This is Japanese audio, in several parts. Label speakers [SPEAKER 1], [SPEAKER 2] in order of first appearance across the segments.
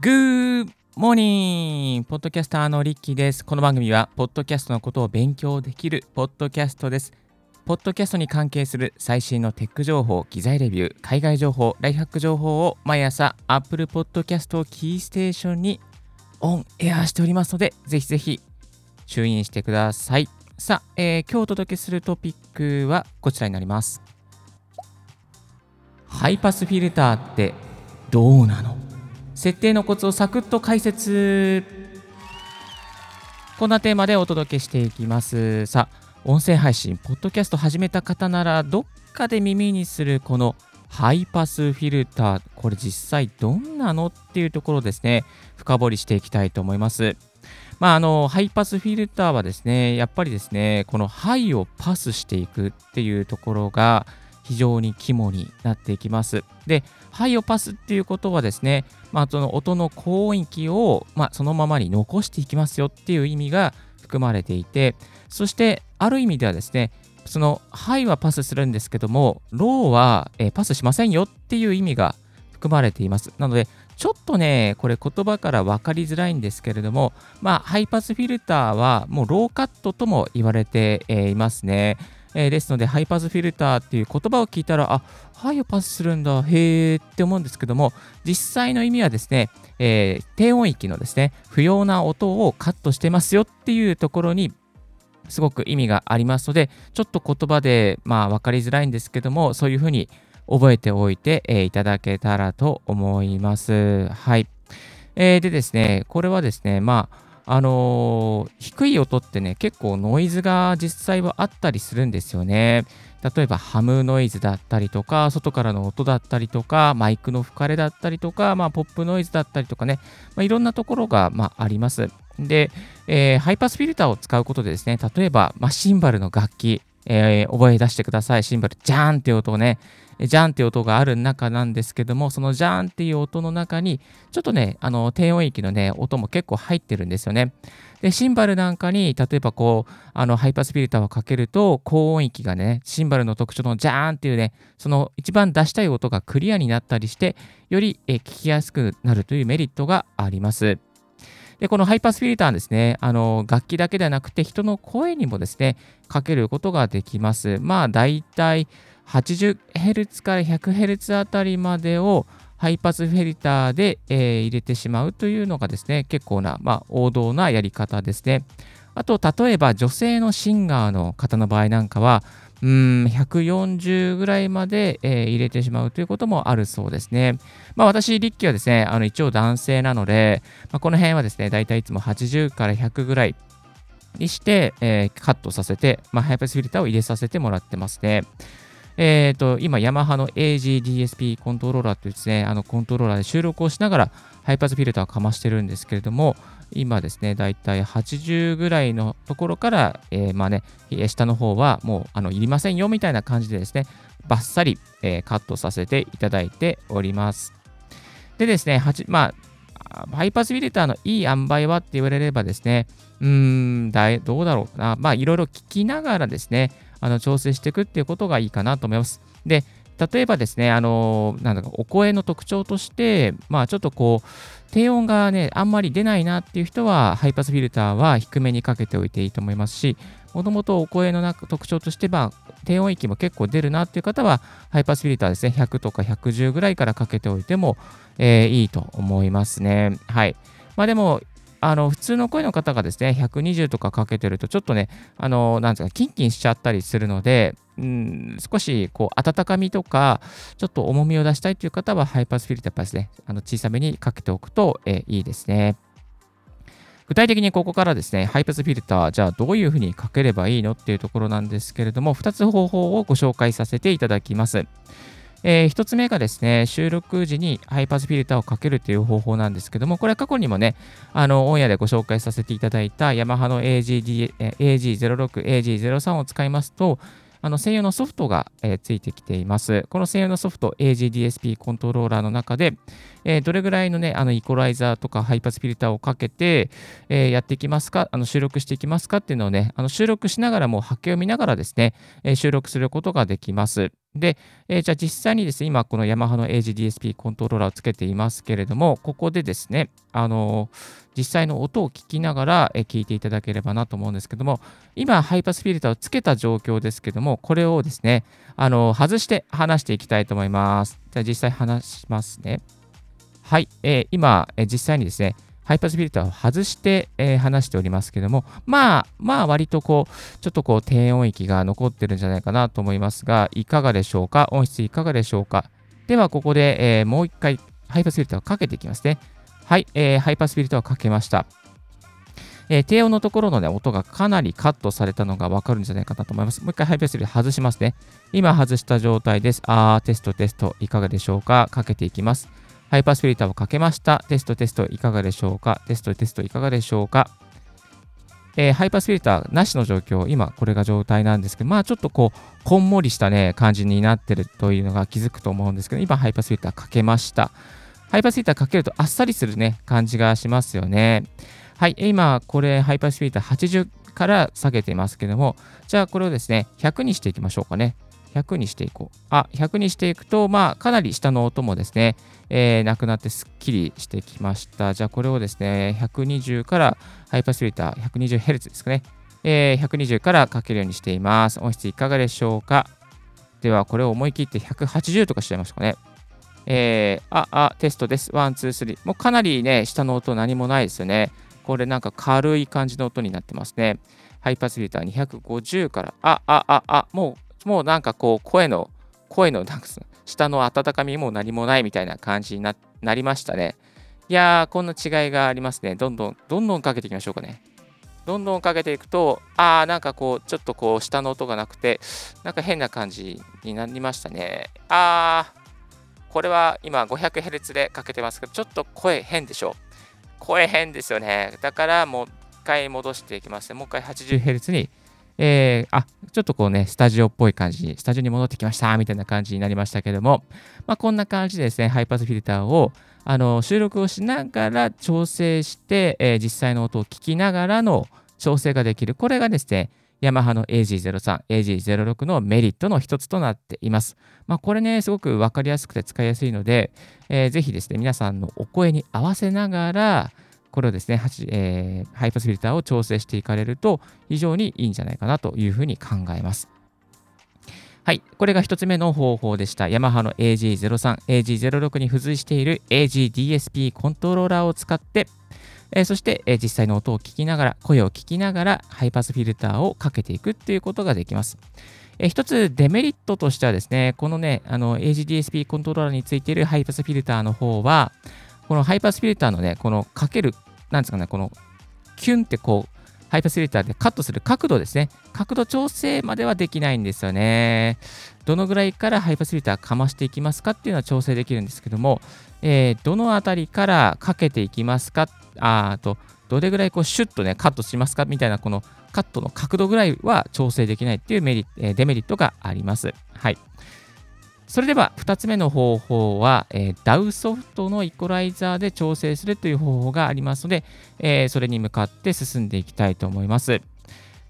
[SPEAKER 1] グーモーニングポッドキャスターのリッキーです。この番組は、ポッドキャストのことを勉強できるポッドキャストです。ポッドキャストに関係する最新のテック情報、機材レビュー、海外情報、ライフハック情報を毎朝 Apple Podcast をキーステーションにオンエアしておりますので、ぜひぜひ注意してください。さあ、えー、今日お届けするトピックはこちらになります。ハイパスフィルターってどうなの？設定のコツをサクッと解説こんなテーマでお届けしていきますさあ音声配信ポッドキャスト始めた方ならどっかで耳にするこのハイパスフィルター。これ実際どんなのっていうところですね。深掘りしていきたいと思います。まあ、あのハイパスフィルターはですねやっぱりですねこのハイをパスしていくっていうところが非常に肝になっていきます。で、ハイをパスっていうことはですね、まあ、その音の高音域を、まあ、そのままに残していきますよっていう意味が含まれていて、そしてある意味ではですね、そのハイはパスするんですけども、ローは、えパスしませんよっていう意味が含まれています。なので、ちょっとね、これ言葉から分かりづらいんですけれども、まあ、ハイパスフィルターはもうローカットとも言われてえいますね。えー、ですので、ハイパスフィルターっていう言葉を聞いたら、あ、ハイをパスするんだ、へーって思うんですけども、実際の意味はですね、えー、低音域のですね、不要な音をカットしてますよっていうところに、すごく意味がありますので、ちょっと言葉で、まあ、分かりづらいんですけども、そういうふうに覚えておいて、えー、いただけたらと思います。はい。えー、でですね、これはですね、まあ、あの、低い音ってね、結構ノイズが実際はあったりするんですよね。例えばハムノイズだったりとか、外からの音だったりとか、マイクの吹かれだったりとか、まあ、ポップノイズだったりとかね、まあ、いろんなところが、まあ、あります。で、えー、ハイパスフィルターを使うことでですね、例えば、まあ、シンバルの楽器、えー、思い出してください。シンバル、ジャーンっていう音をね、ジャンっていう音がある中なんですけども、そのジャンっていう音の中に、ちょっとね、あの低音域のね、音も結構入ってるんですよね。で、シンバルなんかに、例えばこう、あのハイパスフィルターをかけると、高音域がね、シンバルの特徴のジャーンっていうね、その一番出したい音がクリアになったりして、よりえ聞きやすくなるというメリットがあります。で、このハイパスフィルターですね、あの楽器だけではなくて人の声にもですね、かけることができます。まあ、大体 80Hz から 100Hz あたりまでをハイパスフィルターで、えー、入れてしまうというのがですね、結構な、まあ、王道なやり方ですね。あと、例えば女性のシンガーの方の場合なんかは、うん、140ぐらいまで、えー、入れてしまうということもあるそうですね。まあ私、リッキーはですね、あの一応男性なので、まあ、この辺はですね、だいたいいつも80から100ぐらいにして、えー、カットさせて、まあ、ハイパスフィルターを入れさせてもらってますね。えっ、ー、と、今、ヤマハの AGDSP コントローラーというですね、あのコントローラーで収録をしながら、ハイパスフィルターをかましてるんですけれども、今ですね、だいたい80ぐらいのところから、えー、まあね、下の方はもう、あの、いりませんよみたいな感じでですね、バッサリ、えー、カットさせていただいております。でですね、まあ、ハイパスフィルターのいい塩梅はって言われればですね、うーん、だどうだろうな。まあ、いろいろ聞きながらですね、あの調整していくっていうことがいいかなと思います。で、例えばですね、あの、なんだか、お声の特徴として、まあ、ちょっとこう、低音がね、あんまり出ないなっていう人は、ハイパスフィルターは低めにかけておいていいと思いますし、もともとお声の特徴として、まあ、低音域も結構出るなっていう方は、ハイパスフィルターですね、100とか110ぐらいからかけておいても、えー、いいと思いますね。はい。まあでも、あの普通の声の方がですね、120とかかけてると、ちょっとね、あの、なんですか、キンキンしちゃったりするので、うん、少しこう温かみとか、ちょっと重みを出したいという方は、ハイパースフィルターですね、あの小さめにかけておくと、えいいですね。具体的にここからですね、ハイパスフィルター、じゃあどういうふうにかければいいのっていうところなんですけれども、2つ方法をご紹介させていただきます。えー、1つ目がですね、収録時にハイパスフィルターをかけるという方法なんですけども、これは過去にもね、あの、オンエアでご紹介させていただいたヤマハの AG06、AG03 を使いますと、あの専用のソフトが、えー、ついてきています。この専用のソフト、AGDSP コントローラーの中で、えー、どれぐらいのね、あのイコライザーとかハイパスフィルターをかけて、えー、やっていきますか、あの収録していきますかっていうのをね、あの収録しながらも波形を見ながらですね、え収録することができます。で、えー、じゃあ実際にですね、今このヤマハの AGDSP コントローラーをつけていますけれども、ここでですね、あのー、実際の音を聞きながら、えー、聞いていただければなと思うんですけども、今ハイパスフィルターをつけた状況ですけども、これをですね、あのー、外して話していきたいと思います。じゃあ実際話しますね。はい、えー、今、え実際にですね、ハイパスフィルターを外して、えー、話しておりますけども、まあ、まあ、割とこう、ちょっとこう、低音域が残ってるんじゃないかなと思いますが、いかがでしょうか？音質いかがでしょうか？では、ここで、えー、もう一回、ハイパスフィルターをかけていきますね。はい、えー、ハイパスフィルターをかけました。えー、低音のところの、ね、音がかなりカットされたのがわかるんじゃないかなと思います。もう一回ハイパスフィルター外しますね。今外した状態です。あー、テストテスト、いかがでしょうか？かけていきます。ハイパスフィルターをかけました。テストテストいかがでしょうか？テストテストいかがでしょうか？えー、ハイパスフィルターなしの状況、今これが状態なんですけど、まあちょっとこう、こんもりしたね、感じになってるというのが気づくと思うんですけど、今ハイパスフィルターかけました。ハイパスフィルターかけるとあっさりするね、感じがしますよね。はい、今これハイパスフィルター80から下げていますけども、じゃあこれをですね、100にしていきましょうかね。100にしていこう。あ、100にしていくと、まあ、かなり下の音もですね、えー、なくなってすっきりしてきました。じゃあ、これをですね、120からハイパスフィルター、120Hz ですかね、えー、120からかけるようにしています。音質いかがでしょうか？では、これを思い切って180とかしちゃいましたかね。えー、あ、あ、テストです。ワン、ツー、スリー。もうかなりね、下の音何もないですよね。これなんか軽い感じの音になってますね。ハイパスフィルター250から、あ、あ、あ、あ、もうもうなんかこう声の声のなんか下の温かみも何もないみたいな感じになりましたね。いやー、こんな違いがありますね。どんどん、どんどんかけていきましょうかね。どんどんかけていくと、あー、なんかこう、ちょっとこう、下の音がなくて、なんか変な感じになりましたね。あー、これは今 500Hz でかけてますけど、ちょっと声変でしょ。声変ですよね。だからもう一回戻していきますね。もう一回 80Hz にえー、あ、ちょっとこうね、スタジオっぽい感じに、スタジオに戻ってきましたみたいな感じになりましたけども、まあ、こんな感じでですね、ハイパスフィルターをあの収録をしながら調整して、えー、実際の音を聞きながらの調整ができる。これがですね、ヤマハの AG03、AG06 のメリットの一つとなっています。まあ、これね、すごく分かりやすくて使いやすいので、えー、ぜひですね、皆さんのお声に合わせながら、これをですね、えー、ハイパスフィルターを調整していかれると非常にいいんじゃないかなというふうに考えます。はい、これが1つ目の方法でした。ヤマハの AG03、AG06 に付随している AGDSP コントローラーを使って、えー、そして、えー、実際の音を聞きながら、声を聞きながら、ハイパスフィルターをかけていくっていうことができます。えー、一つデメリットとしてはですね、このね、あの AGDSP コントローラーについているハイパスフィルターの方は、このハイパスフィルターのね、このかける、なんですかね、このキュンってこう、ハイパスフィルターでカットする角度ですね。角度調整まではできないんですよね。どのぐらいからハイパスフィルターかましていきますかっていうのは調整できるんですけども、えー、どのあたりからかけていきますか？あと、どれぐらいこうシュッとね、カットしますか？みたいな、このカットの角度ぐらいは調整できないっていうメリデメリットがあります。はい。それでは2つ目の方法は、えー、DAW ソフトのイコライザーで調整するという方法がありますので、えー、それに向かって進んでいきたいと思います。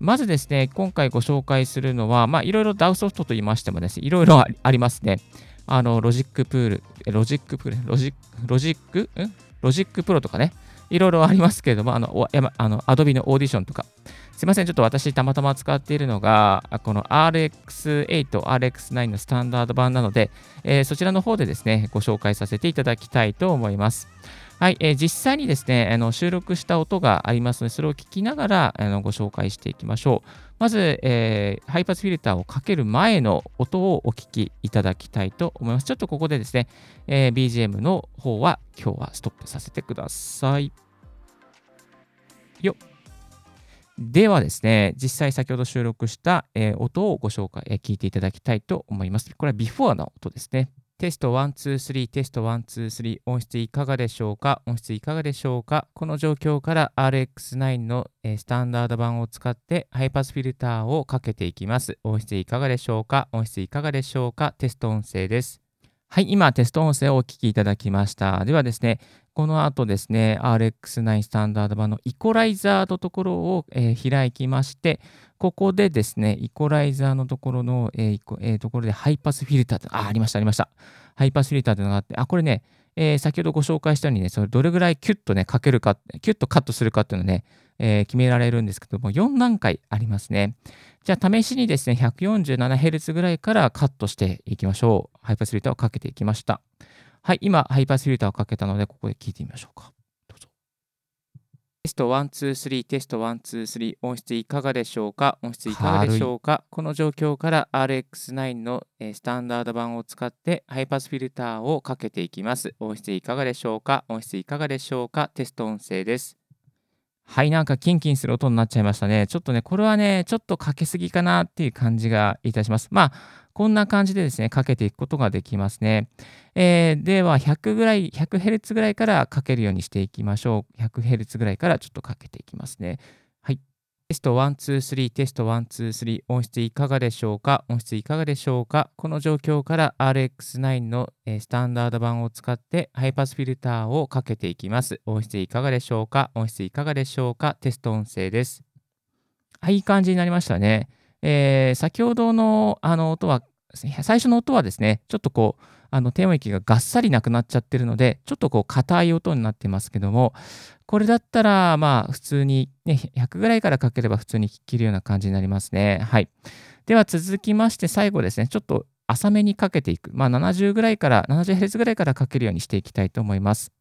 [SPEAKER 1] まずですね、今回ご紹介するのは、まあ、いろいろ DAW ソフトと言いましてもですね、いろいろありますね。あの、ロジックプール、ロジックプール、ロジ、ロジック、ん？ロジックプロとかね、いろいろありますけれども、あの、あの Adobe のオーディションとか、すいません、ちょっと私たまたま使っているのが、この RX8、RX9 のスタンダード版なので、えー、そちらの方でですね、ご紹介させていただきたいと思います。はい、えー、実際にですね、あの収録した音がありますので、それを聞きながらあのご紹介していきましょう。まず、えー、ハイパスフィルターをかける前の音をお聞きいただきたいと思います。ちょっとここでですね、えー、BGM の方は今日はストップさせてください。よ。ではですね、実際先ほど収録した、えー、音をご紹介、えー、聞いていただきたいと思います。これはビフォーの音ですね。テスト1、2、3、テスト1、2、3、音質いかがでしょうか？音質いかがでしょうか？この状況から RX9 のえスタンダード版を使ってハイパスフィルターをかけていきます。音質いかがでしょうか？音質いかがでしょうか？テスト音声です。はい、今テスト音声をお聞きいただきました。ではですね、この後ですね、RX9 スタンダード版のイコライザーのところを、えー、開きまして、ここでですね、イコライザーのところの、えー、ところでハイパスフィルターあ、ありました、ありました。ハイパスフィルターというのがあって、あ、これね、えー、先ほどご紹介したようにね、それどれぐらいキュッとね、かけるか、キュッとカットするかっていうのね、えー、決められるんですけども、4段階ありますね。じゃあ、試しにですね、147Hz ぐらいからカットしていきましょう。ハイパスフィルターをかけていきました。はい、今、ハイパスフィルターをかけたので、ここで聞いてみましょうか。どうぞ。テスト1、2、3、テスト1、2、3、音質いかがでしょうか？音質いかがでしょうか？この状況から RX9 のスタンダード版を使ってハイパスフィルターをかけていきます。音質いかがでしょうか？音質いかがでしょうか？テスト音声です。はい、なんかキンキンする音になっちゃいましたね。ちょっとね、これはね、ちょっとかけすぎかなっていう感じがいたします。まあ、こんな感じでですね、かけていくことができますね。えー、では、100ぐらい、100Hz ぐらいからかけるようにしていきましょう。100Hz ぐらいからちょっとかけていきますね。テスト1、2、3、テスト1、2、3、音質いかがでしょうか？音質いかがでしょうか？この状況から RX9 のスタンダード版を使ってハイパスフィルターをかけていきます。音質いかがでしょうか？音質いかがでしょうか？テスト音声です。はい、いい感じになりましたね。えー、先ほどのあの音は、最初の音はですね、ちょっとこう、あの低音域ががっさりなくなっちゃってるので、ちょっとこう硬い音になってますけども、これだったら、まあ普通に、ね、100ぐらいからかければ普通に聴けるような感じになりますね。はい。では続きまして最後ですね、ちょっと浅めにかけていく。まあ70ぐらいから、70Hz ぐらいからかけるようにしていきたいと思います。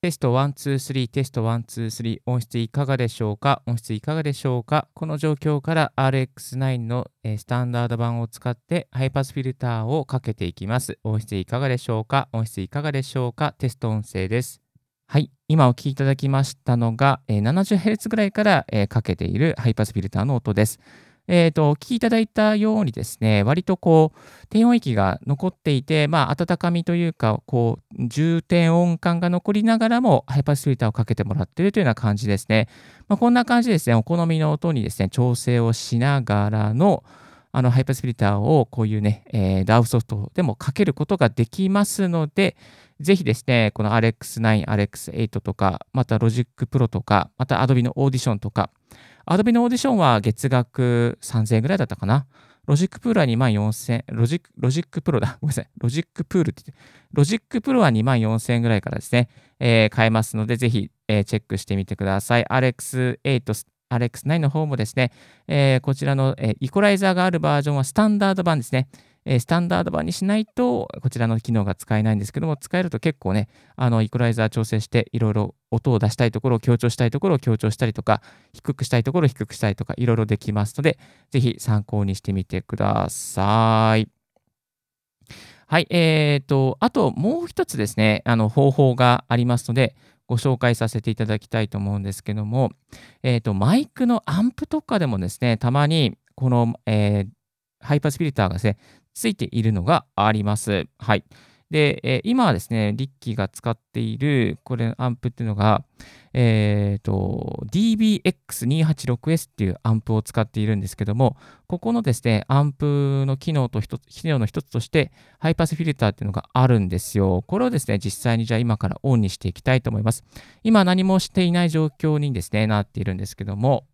[SPEAKER 1] テスト1、2、3、テスト1、2、3、音質いかがでしょうか？音質いかがでしょうか？この状況から RX9 のスタンダード版を使ってハイパスフィルターをかけていきます。音質いかがでしょうか？音質いかがでしょうか？テスト音声です。はい。今お聞きいただきましたのが 70Hz ぐらいからかけているハイパスフィルターの音です。えっ、ー、と、お聞きいただいたようにですね、割とこう、低音域が残っていて、まあ、温かみというか、こう、重低音感が残りながらも、ハイパスフィルターをかけてもらっているというような感じですね。まあ、こんな感じですね、お好みの音にですね、調整をしながらの、あのハイパスフィルターをこういうね、えー、DAW ソフトでもかけることができますので、ぜひですね、この RX9、RX8 とか、また Logic Pro とか、また Adobe の Audition とか、アドビのオーディションは月額3000円ぐらいだったかな。ロジックプールは2万4000ロジック、ロジックプロだ。ごめんなさい。ロジックプールって言って、ロジックプロは2万4000円ぐらいからですね、えー、買えますので、ぜひ、えー、チェックしてみてください。RX8、RX9 の方もですね、えー、こちらの、えー、イコライザーがあるバージョンはスタンダード版ですね。えスタンダード版にしないと、こちらの機能が使えないんですけども、使えると結構ね、あの、イコライザー調整して、いろいろ音を出したいところを強調したいところを強調したりとか、低くしたいところを低くしたりとか、いろいろできますので、ぜひ参考にしてみてください。はい、えーと、あともう一つですね、あの方法がありますので、ご紹介させていただきたいと思うんですけども、えーと、マイクのアンプとかでもですね、たまにこの、えー、ハイパスフィルターがですね、ついているのがあります。はい。で、えー、今はですね、リッキーが使っている、これ、アンプっていうのが、えっ、ー、と、DBX286S っていうアンプを使っているんですけども、ここのですね、アンプの機能と一つ、機能の一つとして、ハイパスフィルターっていうのがあるんですよ。これをですね、実際にじゃあ今からオンにしていきたいと思います。今何もしていない状況にですね、なっているんですけども、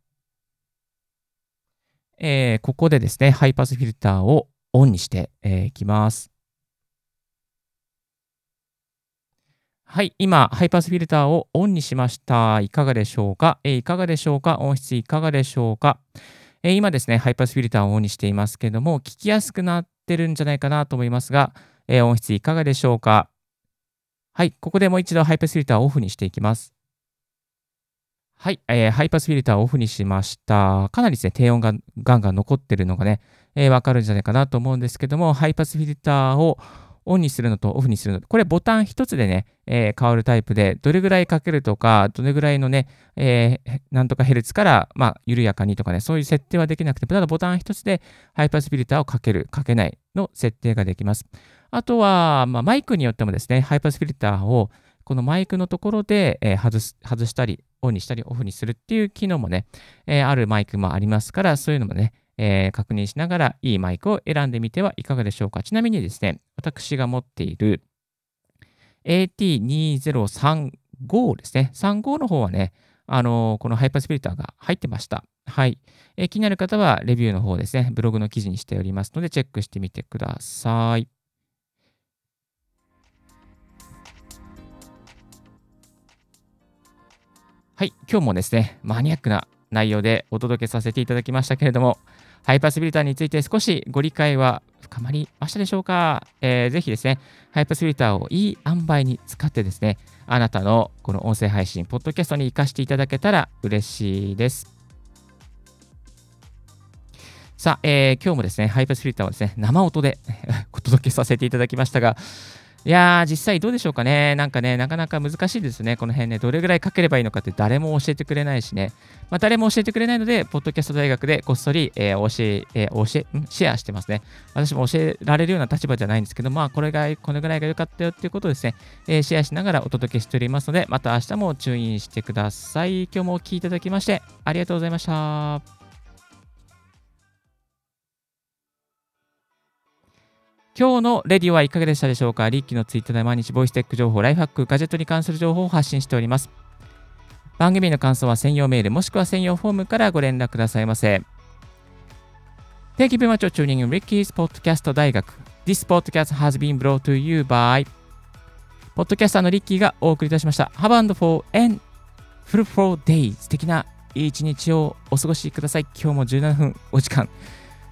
[SPEAKER 1] えー、ここでですね、ハイパスフィルターをオンにしてい、えー、きます。はい、今、ハイパスフィルターをオンにしました。いかがでしょうか、えー、いかがでしょうか？音質いかがでしょうか、えー、今ですね、ハイパスフィルターをオンにしていますけども、聞きやすくなってるんじゃないかなと思いますが、えー、音質いかがでしょうか？はい、ここでもう一度ハイパスフィルターをオフにしていきます。はい、えー、ハイパスフィルターをオフにしました。かなりですね、低音がガンガン残ってるのがね、えー、わかるんじゃないかなと思うんですけども、ハイパスフィルターをオンにするのとオフにするのと、これボタン一つでね、えー、変わるタイプで、どれぐらいかけるとか、どれぐらいのね、えー、なんとかヘルツから、まあ、緩やかにとかね、そういう設定はできなくて、ただボタン一つでハイパスフィルターをかける、かけないの設定ができます。あとは、まあ、マイクによってもですね、ハイパスフィルターをこのマイクのところで、え、外す外したり、オンにしたり、オフにするっていう機能もね、え、あるマイクもありますから、そういうのもね、えー、確認しながらいいマイクを選んでみてはいかがでしょうか。ちなみにですね、私が持っている AT2035 ですね。35の方はね、あのー、このハイパースピリターが入ってました。はい、えー、気になる方はレビューの方ですね、ブログの記事にしておりますので、チェックしてみてください。はい、今日もですね、マニアックな内容でお届けさせていただきましたけれども、ハイパースビルターについて少しご理解は深まりましたでしょうか、えー、ぜひですね、ハイパースビルターをいい塩梅に使ってですね、あなたのこの音声配信、ポッドキャストに活かしていただけたら嬉しいです。さあ、えー、今日もですね、ハイパースフィルターをですね、生音で お届けさせていただきましたが、いやー、実際どうでしょうかね。なんかね、なかなか難しいですね。この辺ね、どれぐらいかければいいのかって誰も教えてくれないしね。まあ、誰も教えてくれないので、ポッドキャスト大学でこっそり、えー、教え、えー、教え、シェアしてますね。私も教えられるような立場じゃないんですけど、まあ、これが、このぐらいが良かったよっていうことをですね、えー、シェアしながらお届けしておりますので、また明日も注意してください。今日もお聴きいただきまして、ありがとうございました。今日のレディオはいかがでしたでしょうか？リッキーのツイッターで毎日ボイステック情報、ライフハック、ガジェットに関する情報を発信しております。番組の感想は専用メールもしくは専用フォームからご連絡くださいませ。Thank you very much for tuning in Ricky's Podcast 大学。This podcast has been brought to you by ポッドキャスターのリッキーがお送りいたしました。Have and for and fruitful day 素敵ないい一日をお過ごしください。今日も17分お時間。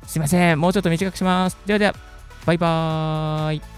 [SPEAKER 1] すいません。もうちょっと短くします。ではでは。バイバーイ。